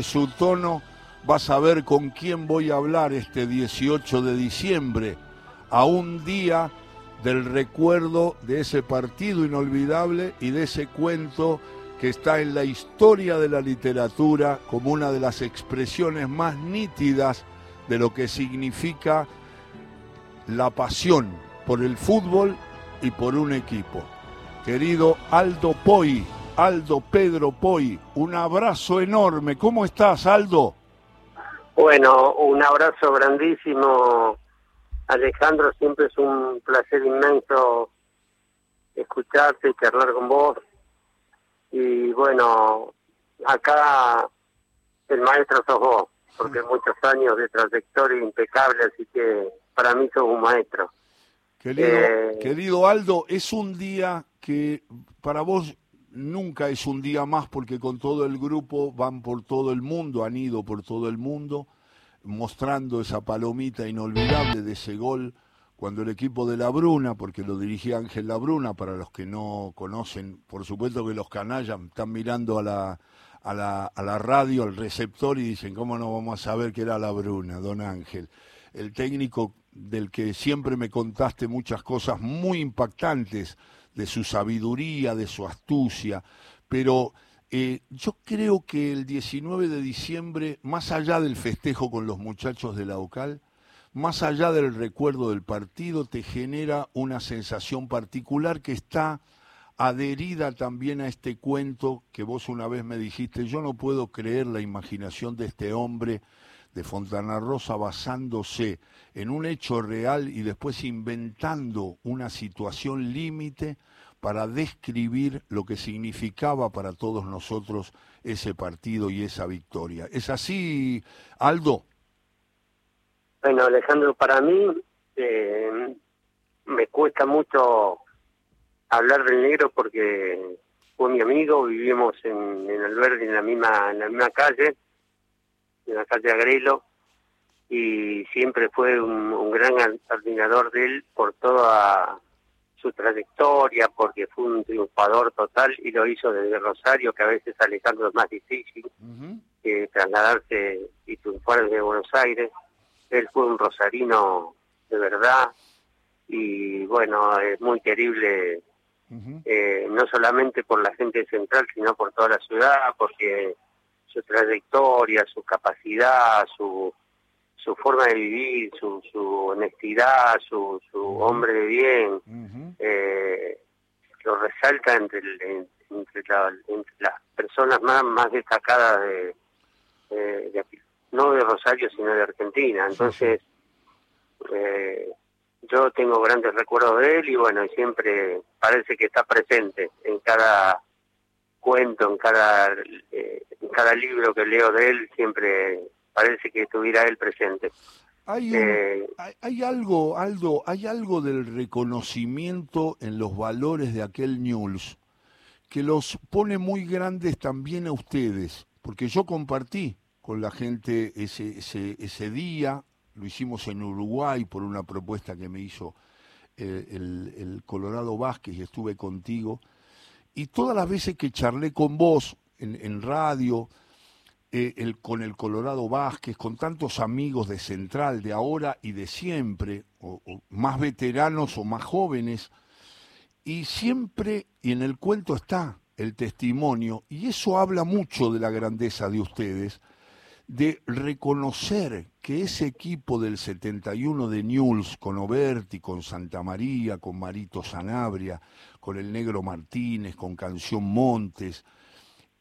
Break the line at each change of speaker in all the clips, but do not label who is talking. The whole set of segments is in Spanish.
su tono, vas a ver con quién voy a hablar este 18 de diciembre, a un día del recuerdo de ese partido inolvidable y de ese cuento que está en la historia de la literatura como una de las expresiones más nítidas de lo que significa la pasión por el fútbol y por un equipo. Querido Aldo Poi, Aldo Pedro Poi, un abrazo enorme. ¿Cómo estás, Aldo?
Bueno, un abrazo grandísimo, Alejandro. Siempre es un placer inmenso escucharte y charlar con vos y bueno, acá el maestro sos vos, porque muchos años de trayectoria impecable, así que para mí sos un maestro.
Querido, eh, querido Aldo, es un día que para vos nunca es un día más porque con todo el grupo van por todo el mundo, han ido por todo el mundo mostrando esa palomita inolvidable de ese gol cuando el equipo de La Bruna, porque lo dirigía Ángel La Bruna, para los que no conocen, por supuesto que los canallas están mirando a la, a la, a la radio, al receptor y dicen, ¿cómo no vamos a saber que era La Bruna, don Ángel? El técnico del que siempre me contaste muchas cosas muy impactantes, de su sabiduría, de su astucia, pero eh, yo creo que el 19 de diciembre, más allá del festejo con los muchachos de la OCAL, más allá del recuerdo del partido, te genera una sensación particular que está adherida también a este cuento que vos una vez me dijiste, yo no puedo creer la imaginación de este hombre de Fontana Rosa basándose en un hecho real y después inventando una situación límite para describir lo que significaba para todos nosotros ese partido y esa victoria. ¿Es así, Aldo?
Bueno, Alejandro, para mí eh, me cuesta mucho hablar del negro porque fue mi amigo, vivimos en, en Alberdi en la misma en la misma calle, en la calle Agrelo, y siempre fue un, gran admirador de él por toda su trayectoria, porque fue un triunfador total y lo hizo desde Rosario, que a veces Alejandro es más difícil que trasladarse y triunfar desde Buenos Aires. Él fue un rosarino de verdad y bueno, es muy querible eh, no solamente por la gente central, sino por toda la ciudad, porque su trayectoria, su capacidad, su, su forma de vivir, su, su honestidad, su, su hombre de bien, eh, lo resalta entre, entre, las personas más, más destacadas de, de, de no de Rosario, sino de Argentina. Entonces, eh, yo tengo grandes recuerdos de él y bueno, siempre parece que está presente en cada cuento, en cada, cada libro que leo de él, siempre parece que estuviera él presente.
Hay, eh, hay, algo, Aldo, hay algo del reconocimiento en los valores de aquel News que los pone muy grandes también a ustedes, porque yo compartí con la gente ese, ese, ese día, lo hicimos en Uruguay por una propuesta que me hizo eh, el, Colorado Vázquez y estuve contigo. Y todas las veces que charlé con vos en, radio, eh, con el Colorado Vázquez, con tantos amigos de Central, de ahora y de siempre, o, más veteranos o más jóvenes, y siempre, y en el cuento está el testimonio, y eso habla mucho de la grandeza de ustedes, de reconocer que ese equipo del 71 de Newell's, con Oberti, con Santa María, con Marito Sanabria, con el Negro Martínez, con Canción Montes,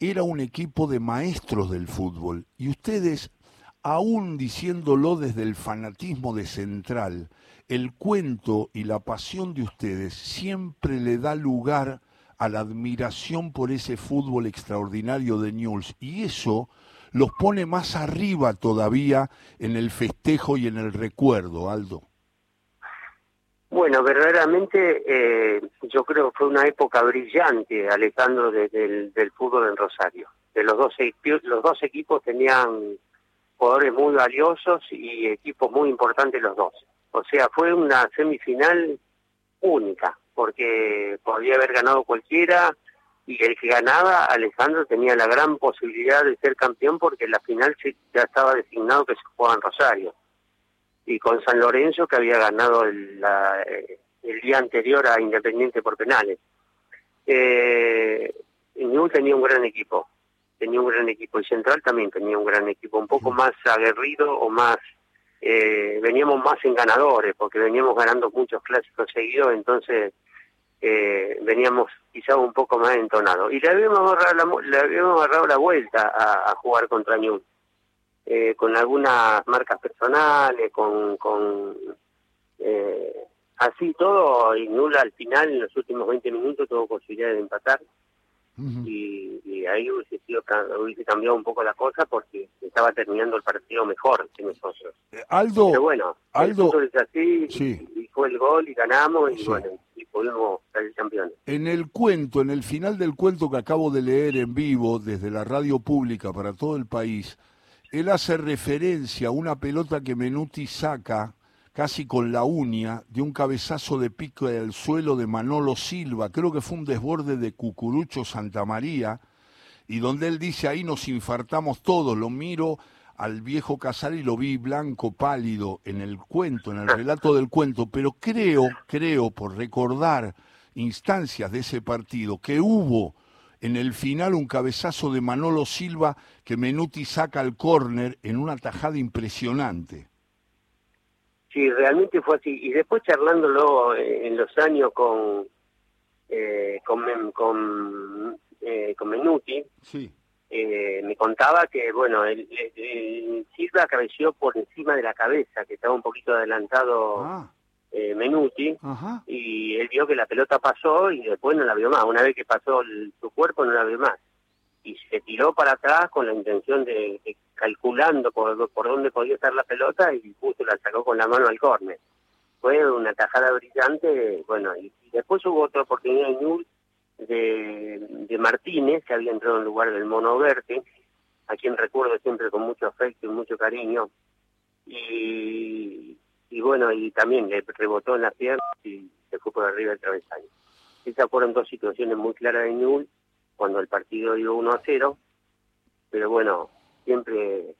era un equipo de maestros del fútbol. Y ustedes, aún diciéndolo desde el fanatismo de Central, el cuento y la pasión de ustedes siempre le da lugar a la admiración por ese fútbol extraordinario de Newell's. Y eso los pone más arriba todavía en el festejo y en el recuerdo, Aldo.
Bueno, verdaderamente eh, yo creo que fue una época brillante, Alejandro, del, fútbol en Rosario. De los dos, los dos equipos tenían jugadores muy valiosos y equipos muy importantes los dos. O sea, fue una semifinal única, porque podía haber ganado cualquiera, y el que ganaba, Alejandro, tenía la gran posibilidad de ser campeón porque la final ya estaba designado que se jugaba en Rosario. Y con San Lorenzo, que había ganado el, el día anterior a Independiente por penales. Eh, tenía un gran equipo, tenía un gran equipo y Central también tenía un gran equipo, un poco más aguerrido o más, eh, veníamos más en ganadores, porque veníamos ganando muchos clásicos seguidos, entonces eh, veníamos quizá un poco más entonados. Y le habíamos agarrado la, le habíamos agarrado la vuelta a, jugar contra Newell, eh, con algunas marcas personales, con, con eh, así todo, y Nula al final, en los últimos 20 minutos, tuvo posibilidad de empatar. y, ahí hubiese, sido, hubiese cambiado un poco la cosa porque estaba terminando el partido mejor que nosotros.
Eh, Aldo,
Pero bueno,
Aldo,
es así, y, fue el gol y ganamos y bueno, y pudimos salir campeones.
En el cuento, en el final del cuento que acabo de leer en vivo desde la radio pública para todo el país, él hace referencia a una pelota que Menuti saca casi con la uña de un cabezazo de pico del suelo de Manolo Silva, creo que fue un desborde de Cucurucho Santa María, y donde él dice ahí nos infartamos todos, lo miro al viejo Casal y lo vi blanco, pálido en el cuento, en el relato del cuento, pero creo, creo, por recordar instancias de ese partido, que hubo en el final un cabezazo de Manolo Silva que Menuti saca al córner en una tajada impresionante.
Sí, realmente fue así. Y después charlándolo en los años con eh, con, con, eh, con Menuti, eh, me contaba que, bueno, el, Silva cabeció por encima de la cabeza, que estaba un poquito adelantado ah. Eh, Menuti, y él vio que la pelota pasó y después no la vio más. Una vez que pasó su cuerpo, no la vio más. Y se tiró para atrás con la intención de calculando por, por dónde podía estar la pelota y justo la sacó con la mano al córner. Fue una tajada brillante, bueno, y, después hubo otra oportunidad en Newell de, de Martínez, que había entrado en lugar del Mono Verde, a quien recuerdo siempre con mucho afecto y mucho cariño, y, y bueno, y también le rebotó en la pierna y se fue por arriba del travesaño. Esas fueron dos situaciones muy claras de Newell, cuando el partido dio 1 a 0, pero bueno, siempre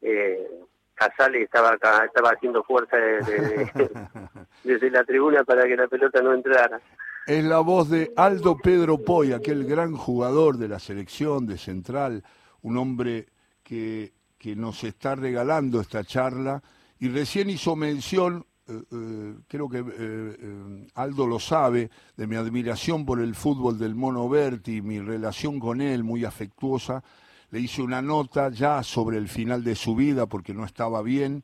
eh, Casale estaba estaba haciendo fuerza desde, la tribuna para que la pelota no entrara.
Es la voz de Aldo Pedro Poy, aquel gran jugador de la selección de Central, un hombre que, que nos está regalando esta charla y recién hizo mención, eh, eh, creo que eh, Aldo lo sabe, de mi admiración por el fútbol del Mono Berti, mi relación con él muy afectuosa. Le hice una nota ya sobre el final de su vida porque no estaba bien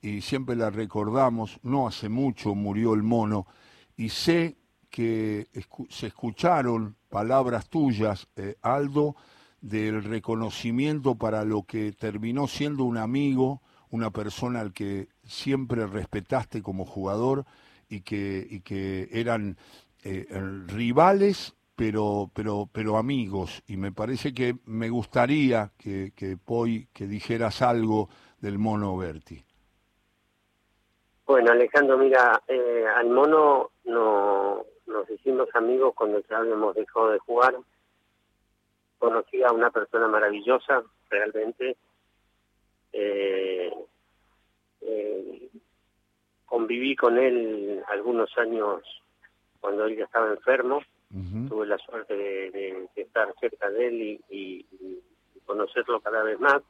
y siempre la recordamos, no hace mucho murió el mono. Y sé que se escucharon palabras tuyas, Aldo, del reconocimiento para lo que terminó siendo un amigo, una persona al que siempre respetaste como jugador y que, y que eran eh, rivales pero, pero, pero amigos, y me parece que me gustaría que, que que dijeras algo del mono Berti.
Bueno, Alejandro, mira, eh, al mono no, nos hicimos amigos cuando ya habíamos dejado de jugar. Conocí a una persona maravillosa, realmente. Eh, eh, conviví con él algunos años cuando él ya estaba enfermo Tuve la suerte de, estar cerca de él y, conocerlo cada vez más.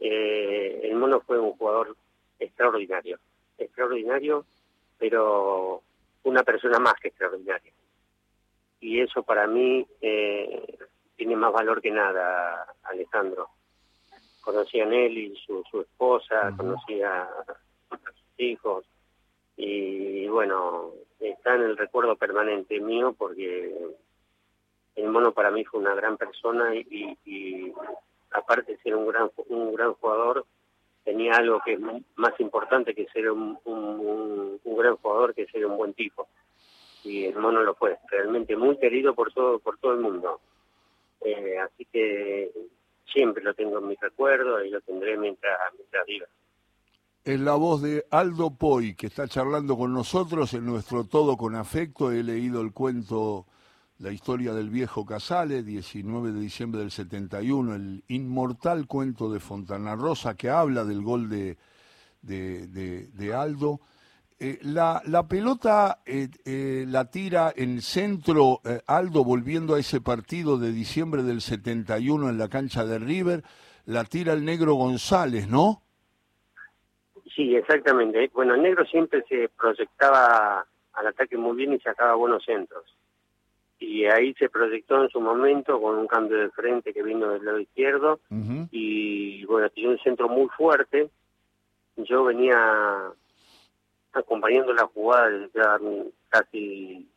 Eh, el mono fue un jugador extraordinario, extraordinario, pero una persona más que extraordinaria. Y eso para mí eh, tiene más valor que nada, Alejandro. Conocí a él y su, esposa, conocí a sus hijos, y bueno, está en el recuerdo permanente mío porque el mono para mí fue una gran persona y, aparte de ser un gran un gran jugador tenía algo que es más importante que ser un, gran jugador que ser un buen tipo. Y el mono lo fue realmente muy querido por todo por todo el mundo. Eh, así que siempre lo tengo en mi recuerdo y lo tendré mientras mientras viva
es la voz de Aldo Poi, que está charlando con nosotros en nuestro Todo con Afecto. He leído el cuento la historia del viejo Casale, 19 de diciembre del 71, el inmortal cuento de Fontana Rosa que habla del gol de, de, Aldo. Eh, la, la, pelota eh, eh, la tira en centro Aldo volviendo a ese partido de diciembre del 71 en la cancha de River, la tira el negro González, ¿no?
Sí, exactamente. Bueno, el negro siempre se proyectaba al ataque muy bien y sacaba buenos centros y ahí se proyectó en su momento con un cambio de frente que vino del lado izquierdo y bueno, tiene un centro muy fuerte. Yo venía acompañando la jugada desde casi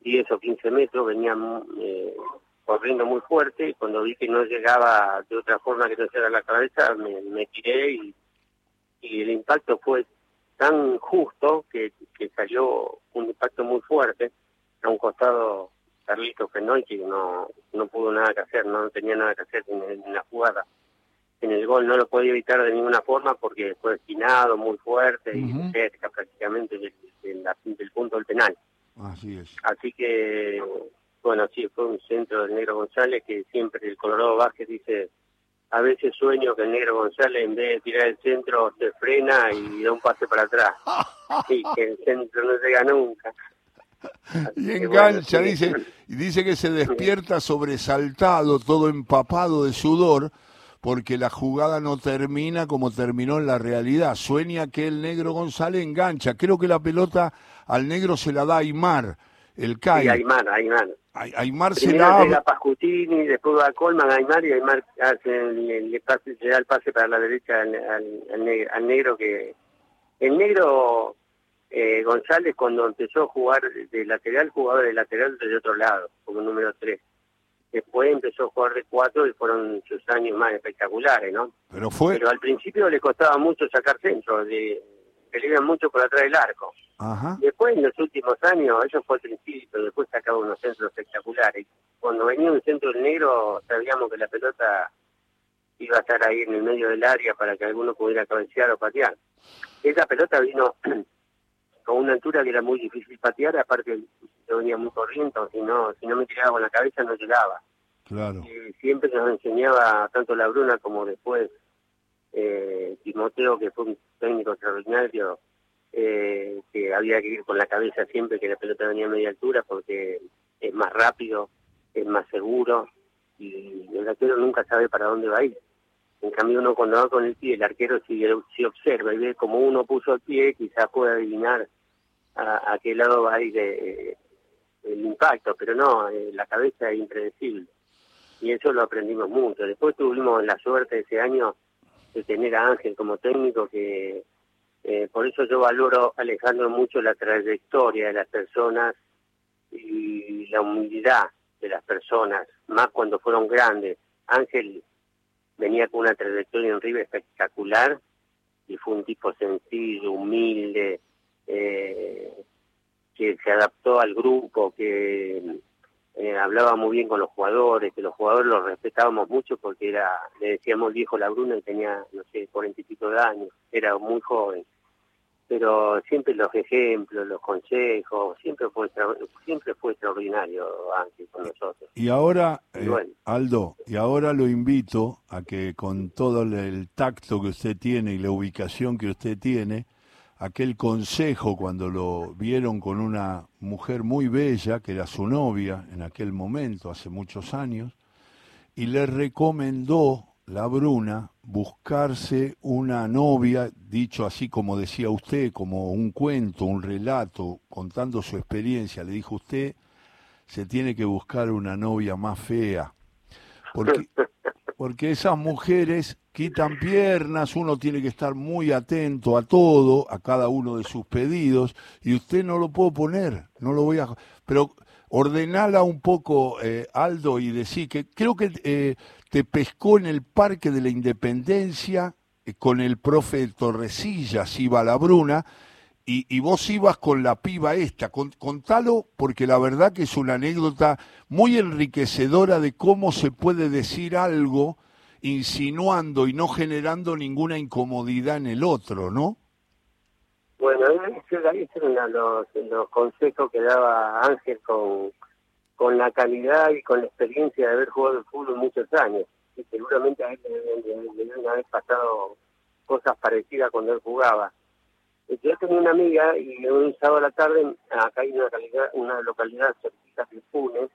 10 o 15 metros, venía eh, corriendo muy fuerte y cuando vi que no llegaba de otra forma que no sea la cabeza, me, me tiré y, y el impacto fue tan justo que, que cayó un impacto muy fuerte a un costado Carlitos Fenoy que no, no pudo nada que hacer, no tenía nada que hacer en, la jugada. En el gol no lo podía evitar de ninguna forma porque fue destinado muy fuerte y cerca prácticamente del, del, punto del penal.
Así es.
Así que, bueno, sí, fue un centro del Negro González que siempre el Colorado Vázquez dice, a veces sueño que el Negro González en vez de tirar el centro se frena y da un pase para atrás. y que el centro no llega nunca.
Y engancha, dice, y dice que se despierta sobresaltado, todo empapado de sudor, porque la jugada no termina como terminó en la realidad. Sueña que el negro González engancha. Creo que la pelota al negro se la da Aymar, el CAI.
Sí, Aymar, Aymar.
Aymar se la
da. Pascutini, después va a Colman, Aymar, y Aymar hace, le, pase, da el pase para la derecha al, al negro que... El negro eh, González cuando empezó a jugar de lateral, jugaba de lateral desde otro lado, como número 3. Después empezó a jugar de 4 y fueron sus años más espectaculares, ¿no?
Pero fue...
Pero al principio le costaba mucho sacar centro, le iban mucho por atrás del arco. Después, en los últimos años, eso fue al principio, después sacaba unos centros espectaculares. Cuando venía un centro negro, sabíamos que la pelota iba a estar ahí en el medio del área para que alguno pudiera cabecear o patear. Esa pelota vino con una altura que era muy difícil patear, aparte yo venía muy corriendo, si no, si no me tiraba con la cabeza no llegaba.
Claro.
siempre nos enseñaba tanto la Bruna como después eh, Timoteo, que fue un técnico extraordinario, eh, que había que ir con la cabeza siempre que la pelota venía a media altura porque es más rápido, es más seguro y el arquero nunca sabe para dónde va a ir. En cambio uno cuando va con el pie, el arquero si, si observa y ve como uno puso el pie, quizás puede adivinar a, qué lado va a ir eh, el impacto, pero no, eh, la cabeza es impredecible. Y eso lo aprendimos mucho. Después tuvimos la suerte ese año de tener a Ángel como técnico, que eh, por eso yo valoro, Alejandro, mucho la trayectoria de las personas y la humildad de las personas, más cuando fueron grandes. Ángel venía con una trayectoria en River espectacular y fue un tipo sencillo, humilde, eh, que se adaptó al grupo, que eh, hablaba muy bien con los jugadores, que los jugadores los respetábamos mucho porque era, le decíamos viejo la Bruna y tenía, no sé, cuarenta y pico de años, era muy joven. Pero siempre los ejemplos, los consejos, siempre fue siempre fue extraordinario Ángel con nosotros.
Y ahora, eh, Aldo, y ahora lo invito a que con todo el tacto que usted tiene y la ubicación que usted tiene, aquel consejo cuando lo vieron con una mujer muy bella, que era su novia en aquel momento, hace muchos años, y le recomendó la Bruna buscarse una novia, dicho así como decía usted, como un cuento, un relato, contando su experiencia. Le dijo usted, se tiene que buscar una novia más fea, porque, porque esas mujeres quitan piernas, uno tiene que estar muy atento a todo, a cada uno de sus pedidos, y usted no lo puedo poner, no lo voy a... Pero ordenala un poco, eh, Aldo, y decir que creo que eh, te pescó en el Parque de la Independencia eh, con el profe Torresillas, iba la Bruna, y, y, vos ibas con la piba esta. contalo porque la verdad que es una anécdota muy enriquecedora de cómo se puede decir algo insinuando y no generando ninguna incomodidad en el otro, ¿no?
Bueno, esos eran los, los consejos que daba Ángel con, con la calidad y con la experiencia de haber jugado el fútbol muchos años. Y seguramente a él le, deben haber pasado cosas parecidas cuando él jugaba. Yo tenía una amiga y un sábado a la tarde, acá hay una, localidad, una localidad cerquita de Funes,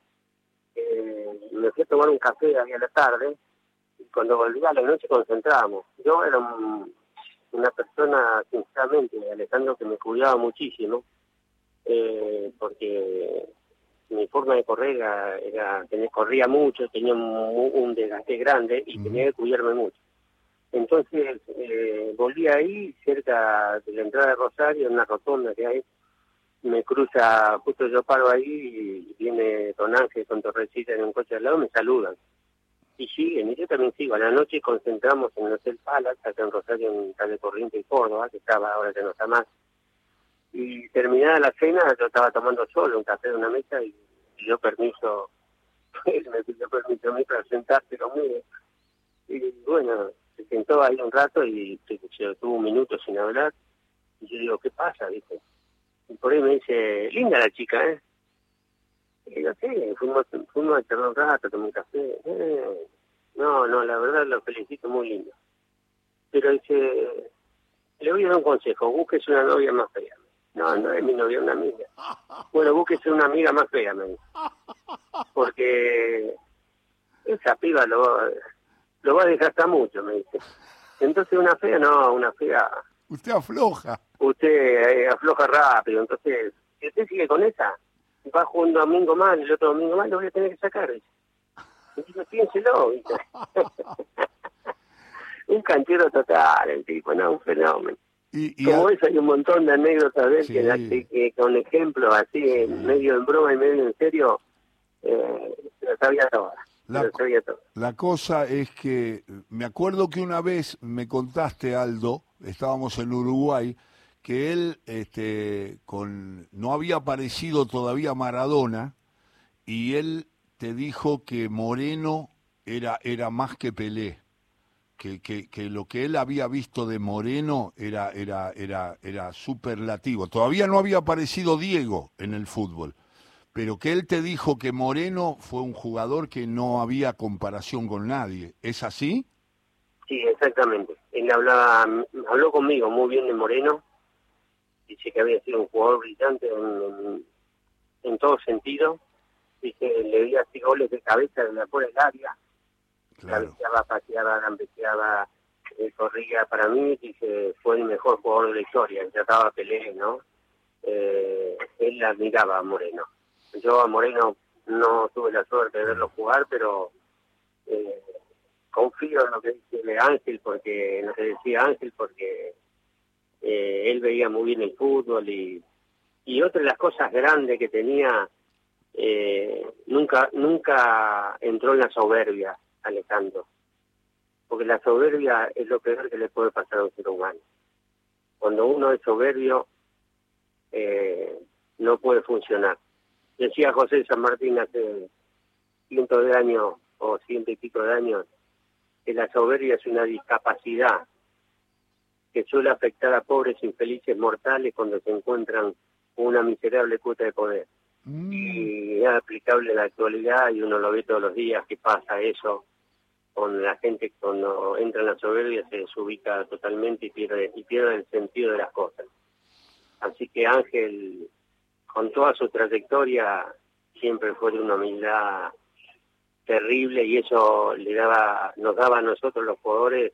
eh, me fui a tomar un café ahí a la tarde cuando volví a la noche concentramos. Yo era una persona, sinceramente, Alejandro, que me cuidaba muchísimo, eh, porque mi forma de correr era, era corría mucho, tenía un, desgaste grande y tenía que cuidarme mucho. Entonces eh, volví ahí, cerca de la entrada de Rosario, en una rotonda que hay, me cruza, justo yo paro ahí y viene Don Ángel con Torrecita en un coche al lado, me saludan. Y siguen, y yo también sigo. A la noche concentramos en el Hotel Palace, acá en Rosario, en Calle Corriente y Córdoba, que estaba ahora que no está más. Y terminada la cena, yo estaba tomando solo un café de una mesa y pidió permiso, él me pidió permiso a mí para sentarse conmigo. Y bueno, se sentó ahí un rato y se, tuvo un minuto sin hablar. Y yo digo, ¿qué pasa? Dice. Y por ahí me dice, linda la chica, ¿eh? Y digo, sí, fuimos, fuimos a charlar un rato, tomé un café. Eh, no, no, la verdad lo felicito, muy lindo. Pero dice, le voy a dar un consejo, búsquese una novia más fea. No, no es mi novia, una amiga. Bueno, búsquese una amiga más fea, me dice. Porque esa piba lo, lo va a desgastar mucho, me dice. Entonces una fea, no, una fea...
Usted afloja.
Usted eh, afloja rápido, entonces, si usted sigue con esa, va un domingo más, el otro domingo más, lo voy a tener que sacar. Entonces piénselo, ¿viste? un canchero total, el tipo, no, un fenómeno. Y, Como eso hay un montón de anécdotas de él que, con ejemplos así, medio en broma y medio en serio, eh, lo sabía todas.
La, la, cosa es que me acuerdo que una vez me contaste, Aldo, estábamos en Uruguay, que él este, con, no había aparecido todavía Maradona y él te dijo que Moreno era, era más que Pelé que, que, lo que él había visto de Moreno era, era, era, era superlativo. Todavía no había aparecido Diego en el fútbol, pero que él te dijo que Moreno fue un jugador que no había comparación con nadie. ¿Es así?
Sí, exactamente. Él hablaba, habló conmigo muy bien de Moreno. Dice que había sido un jugador brillante en, en, todo sentido. Dice, le di así goles de cabeza de la por el área Claro. paseaba, gambeteaba, eh, corría para mí y que fue el mejor jugador de la historia, trataba Pelé, ¿no? Eh, él admiraba a Moreno. Yo a Moreno no tuve la suerte de verlo jugar, pero eh, confío en lo que dice Ángel, porque lo que decía Ángel, porque eh, él veía muy bien el fútbol y, y otra de las cosas grandes que tenía, eh, nunca, nunca entró en la soberbia Alejandro. Porque la soberbia es lo peor que le puede pasar a un ser humano. Cuando uno es soberbio, eh, no puede funcionar. Decía José San Martín hace cientos de años o ciento y pico de años que la soberbia es una discapacidad que suele afectar a pobres infelices mortales cuando se encuentran una miserable cuota de poder. Mm. Y es aplicable en la actualidad y uno lo ve todos los días que pasa eso con la gente cuando entra en la soberbia se desubica totalmente y pierde, y pierde el sentido de las cosas. Así que Ángel, con toda su trayectoria, siempre fue de una humildad terrible y eso le daba, nos daba a nosotros los jugadores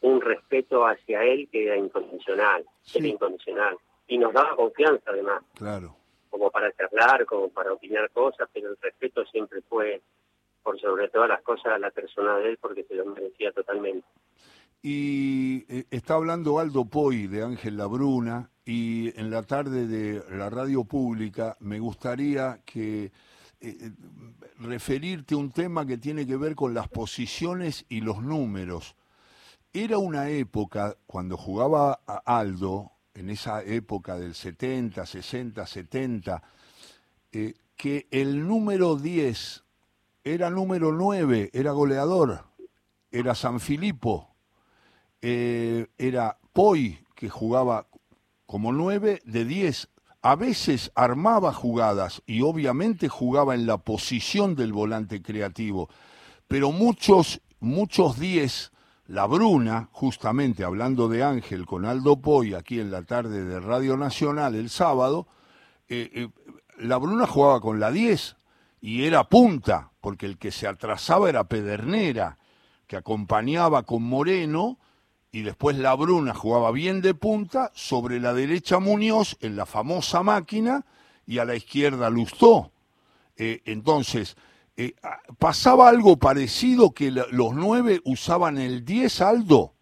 un respeto hacia él que era incondicional, era incondicional. Y nos daba confianza además.
Claro.
Como para charlar, como para opinar cosas, pero el respeto siempre fue por sobre todas las cosas a la persona de él porque se lo merecía totalmente.
Y eh, está hablando Aldo Poi de Ángel Labruna y en la tarde de la radio pública me gustaría que eh, referirte un tema que tiene que ver con las posiciones y los números. Era una época, cuando jugaba a Aldo, en esa época del 70, 60, 70, que el número 10 era número 9, era goleador, era San Filipo, eh, era Poi, que jugaba como 9 de 10. a veces armaba jugadas y obviamente jugaba en la posición del volante creativo, pero muchos, muchos 10, la Bruna, justamente hablando de Ángel con Aldo Poy aquí en la tarde de Radio Nacional el sábado, eh, eh, la Bruna jugaba con la 10 y era punta, porque el que se atrasaba era Pedernera, que acompañaba con Moreno y después la Bruna jugaba bien de punta, sobre la derecha Muñoz en la famosa máquina y a la izquierda Lustó. Eh, entonces, eh, ah, ¿pasaba algo parecido que los nueve usaban el 10, Aldo?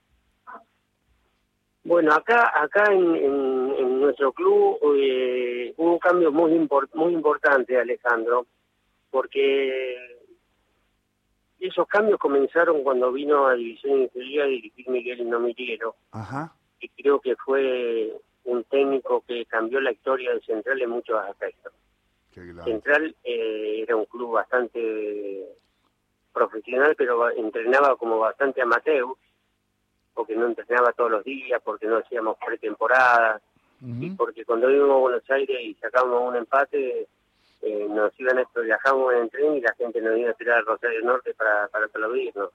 Bueno, acá acá en, nuestro club eh, hubo un cambio muy, muy importante, Alejandro, porque esos cambios comenzaron cuando vino a División Inferior a dirigir Miguel Nomiriero. Ajá. Y creo que fue un técnico que cambió la historia del Central en muchos aspectos. Central eh, era un club bastante profesional, pero entrenaba como bastante amateur, porque no entrenaba todos los días, porque no hacíamos pretemporada, y porque cuando íbamos a Buenos Aires y sacábamos un empate, eh, nos iban a viajamos en el tren y la gente nos iba a tirar al Rosario Norte para, para aplaudirnos.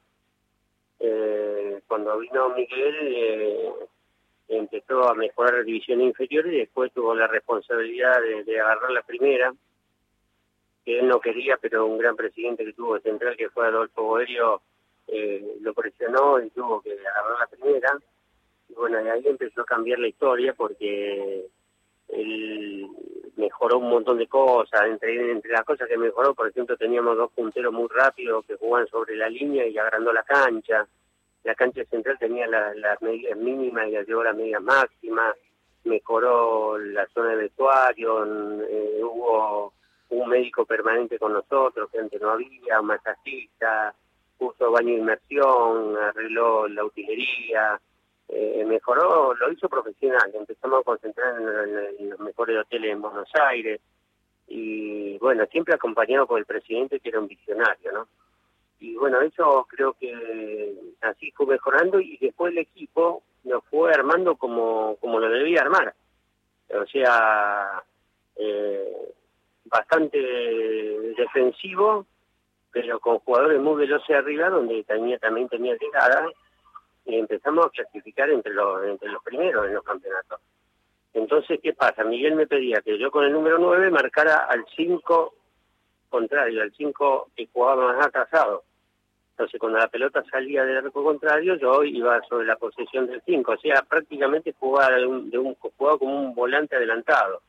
Eh, cuando vino Miguel eh, empezó a mejorar la división inferior y después tuvo la responsabilidad de, agarrar la primera, que él no quería, pero un gran presidente que tuvo Central, que fue Adolfo Boerio, eh, lo presionó y tuvo que agarrar la primera. Y bueno, de ahí empezó a cambiar la historia porque él mejoró un montón de cosas, entre, entre las cosas que mejoró, por ejemplo, teníamos dos punteros muy rápidos que jugaban sobre la línea y agrandó la cancha, la cancha central tenía las medidas mínimas y las llevó a las medidas máximas, mejoró la zona de vestuario, eh, hubo un médico permanente con nosotros, que antes no había, un masajista, puso baño de inmersión, arregló la utilería, eh, mejoró, lo hizo profesional, empezamos a concentrar en, los mejores hoteles en Buenos Aires y bueno, siempre acompañado por el presidente que era un visionario, ¿no? Y bueno, eso creo que así fue mejorando y después el equipo lo fue armando como, como lo debía armar. O sea, eh, bastante defensivo, pero con jugadores muy veloces arriba, donde tenía, también tenía llegada y empezamos a clasificar entre los, entre los primeros en los campeonatos. Entonces, ¿qué pasa? Miguel me pedía que yo con el número 9 marcara al 5 contrario, al 5 que jugaba más atrasado. Entonces, cuando la pelota salía del arco contrario, yo iba sobre la posición del 5. O sea, prácticamente jugaba, de un, jugaba como un volante adelantado.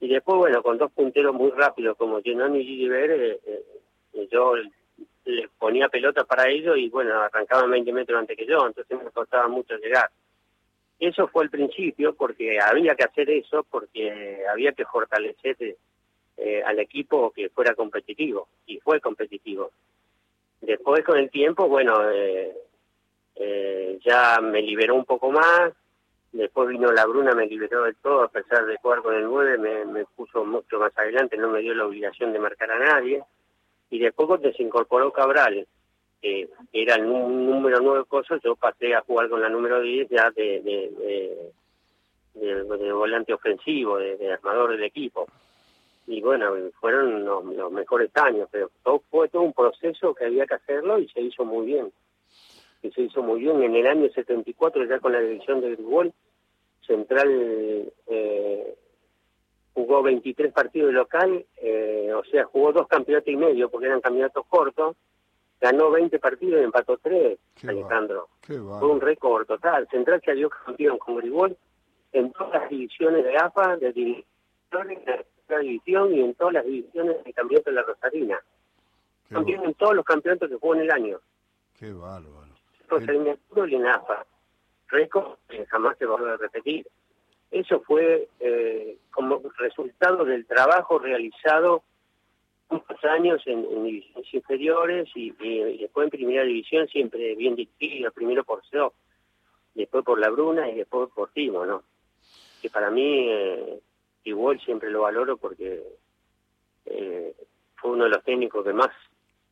Y después, bueno, con dos punteros muy rápidos como Genoni y Gigi eh, eh, yo les ponía pelota para ellos y bueno, arrancaban 20 metros antes que yo, entonces me costaba mucho llegar. Eso fue el principio porque había que hacer eso, porque había que fortalecer eh, al equipo que fuera competitivo, y fue competitivo. Después con el tiempo, bueno, eh, eh, ya me liberó un poco más, después vino la Bruna, me liberó de todo, a pesar de jugar con el 9, me, puso mucho más adelante, no me dio la obligación de marcar a nadie y después cuando se incorporó Cabral, que era el número nueve cosas, yo pasé a jugar con la número 10 ya de, de, volante ofensivo, de, armador del equipo. Y bueno, fueron los, mejores años, pero todo, fue todo un proceso que había que hacerlo y se hizo muy bien. Y se hizo muy bien. En el año 74, ya con la división de Grigol, Central eh, jugó 23 partidos de local, eh, o sea, jugó dos campeonatos y medio porque eran campeonatos cortos, ganó 20 partidos y empató 3, Alejandro. Fue un récord total. Central salió campeón con Grigol en todas las divisiones de AFA, de divisiones de la división y en todas las divisiones de campeonato de la Rosarina. Campeón en todos los campeonatos que jugó en el año.
Qué bárbaro.
Rosarina y en AFA. Récord jamás se va a repetir. Eso fue eh, como resultado del trabajo realizado muchos años en, divisiones inferiores y, después en primera división siempre bien distinguido, primero por SEO, después por La Bruna y después por Timo, ¿no? Que para mí eh, igual siempre lo valoro porque eh, fue uno de los técnicos que más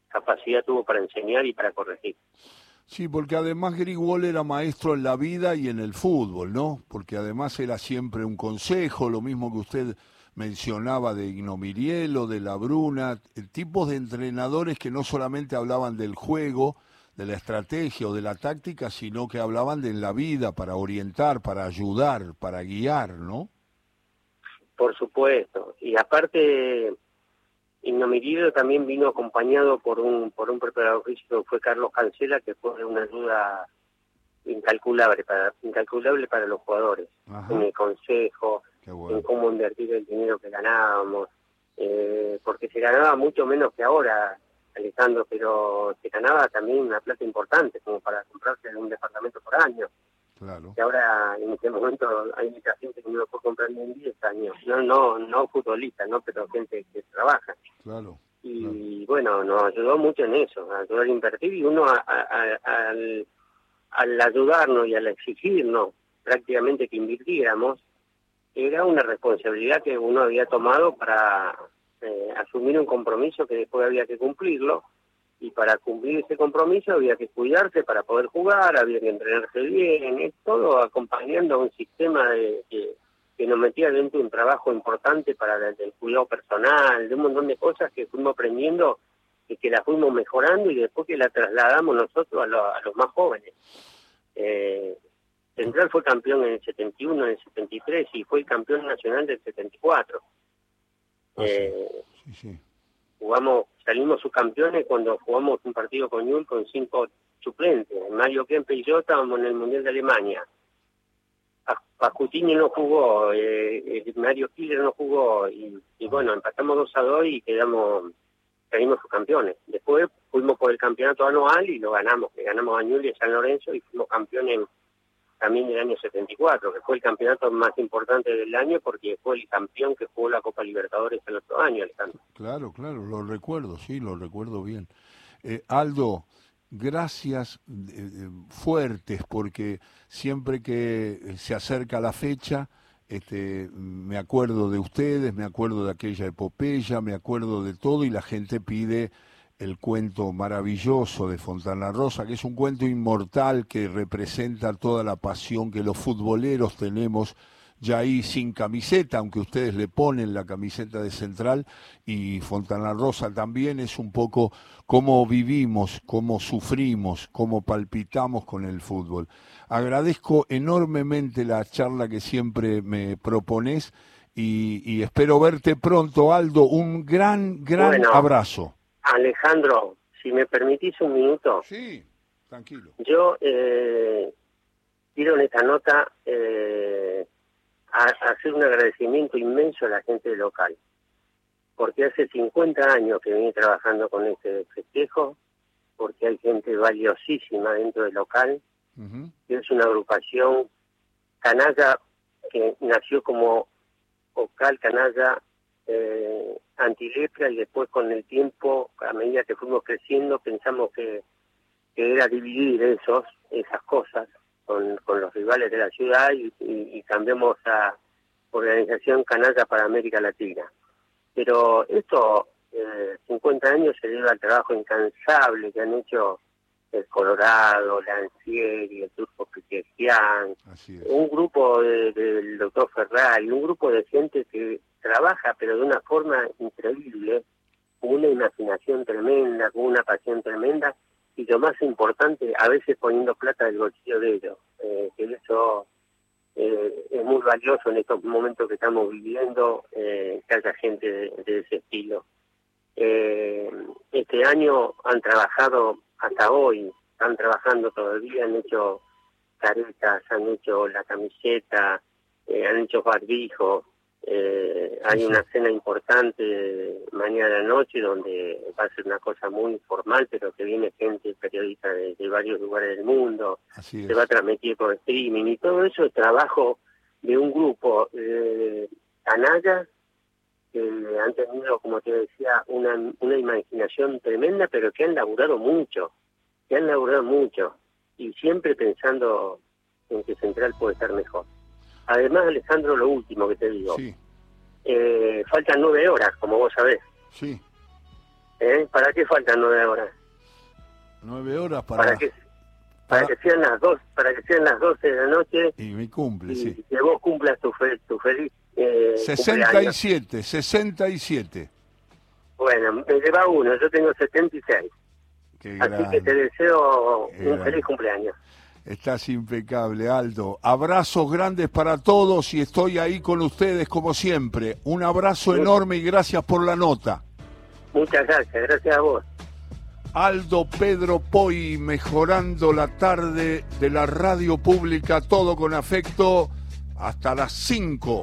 capacidad tuvo para enseñar y para corregir.
Sí, porque además Grigol era maestro en la vida y en el fútbol, ¿no? Porque además era siempre un consejo, lo mismo que usted mencionaba de Ignomirielo, de La Bruna, tipos de entrenadores que no solamente hablaban del juego, de la estrategia o de la táctica, sino que hablaban de la vida para orientar, para ayudar, para guiar, ¿no?
Por supuesto. Y aparte, Ignomirielo también vino acompañado por un por un preparador físico que fue Carlos Cancela, que fue una ayuda incalculable para incalculable para los jugadores en el consejo en cómo invertir el dinero que ganábamos eh, porque se ganaba mucho menos que ahora Alejandro pero se ganaba también una plata importante como para comprarse un departamento por año claro. y ahora en este momento hay mucha gente que no lo puede comprar ni en 10 años. No no no futbolistas no pero gente que trabaja. Claro y bueno, nos ayudó mucho en eso, a ayudar a invertir y uno al, al ayudarnos y al exigirnos prácticamente que invirtiéramos, era una responsabilidad que uno había tomado para eh, asumir un compromiso que después había que cumplirlo y para cumplir ese compromiso había que cuidarse para poder jugar, había que entrenarse bien, es todo acompañando a un sistema de, que, nos metía dentro de un trabajo importante para el, cuidado personal, de un montón de cosas que fuimos aprendiendo y que la fuimos mejorando y después que la trasladamos nosotros a, los más jóvenes. Eh, Central fue campeón en el 71, en el 73 y fue el campeón nacional del 74. Ah, eh, Jugamos, salimos subcampeones cuando jugamos un partido con Yul con cinco suplentes. Mario Kempe y yo estábamos en el Mundial de Alemania. Pascutini no jugó, eh, Mario Killer no jugó y, y, bueno, empatamos 2 a 2 y quedamos salimos campeones. Después fuimos por el campeonato anual y lo ganamos, le ganamos a Ñuble y San Lorenzo y fuimos campeones también del año 74, que fue el campeonato más importante del año porque fue el campeón que jugó la Copa Libertadores el otro año, Alejandro.
Claro, claro, lo recuerdo, sí, lo recuerdo bien. Eh, Aldo, gracias eh, eh, fuertes porque siempre que se acerca la fecha, este, me acuerdo de ustedes, me acuerdo de aquella epopeya, me acuerdo de todo y la gente pide el cuento maravilloso de Fontana Rosa, que es un cuento inmortal que representa toda la pasión que los futboleros tenemos ya ahí sin camiseta, aunque ustedes le ponen la camiseta de central, y Fontana Rosa también es un poco cómo vivimos, cómo sufrimos, cómo palpitamos con el fútbol. Agradezco enormemente la charla que siempre me propones y, espero verte pronto, Aldo. Un gran, gran abrazo.
Alejandro, si me permitís un minuto.
Sí, tranquilo.
Yo eh, quiero en esta nota eh, hacer un agradecimiento inmenso a la gente local, porque hace 50 años que vine trabajando con este festejo, porque hay gente valiosísima dentro del local, es una agrupación canalla que nació como vocal canalla eh, antilepra y después con el tiempo, a medida que fuimos creciendo, pensamos que, que era dividir esos, esas cosas con, con los rivales de la ciudad y, cambiamos a Organización Canalla para América Latina. Pero esto, eh, 50 años, se debe al trabajo incansable que han hecho el Colorado, la Ancieri, el Turco Cristian, un grupo del doctor Ferrari, un grupo de gente que trabaja pero de una forma increíble, con una imaginación tremenda, con una pasión tremenda y lo más importante, a veces poniendo plata del bolsillo de ellos, eh, que eso eh, es muy valioso en estos momentos que estamos viviendo, eh, que haya gente de, ese estilo. este año han trabajado hasta hoy, están trabajando todavía, han hecho caretas, han hecho la camiseta, han hecho barbijos, eh, hay una cena importante mañana noche donde va a ser una cosa muy informal, pero que viene gente periodista de, varios lugares del mundo, se va a transmitir por streaming y todo eso es trabajo de un grupo de canallas que han tenido, como te decía, una, una imaginación tremenda, pero que han laburado mucho, que han laburado mucho y siempre pensando en que Central puede estar mejor. Además, Alejandro, lo último que te digo. Eh, faltan nueve horas, como vos sabés.
Sí.
¿Eh? ¿Para qué faltan nueve horas?
Nueve horas para...
para que sean las dos, para que sean las 12 de la noche.
Y mi cumple,
y
sí.
Que vos cumplas tu, tu feliz eh,
67, 67.
Bueno, me lleva uno, yo tengo 76. Así que te deseo un feliz cumpleaños.
Estás impecable, Aldo. Abrazos grandes para todos y estoy ahí con ustedes como siempre. Un abrazo enorme y gracias por la nota.
Muchas gracias, gracias a vos.
Aldo Pedro Poi, mejorando la tarde de la radio pública, todo con afecto, hasta las 5.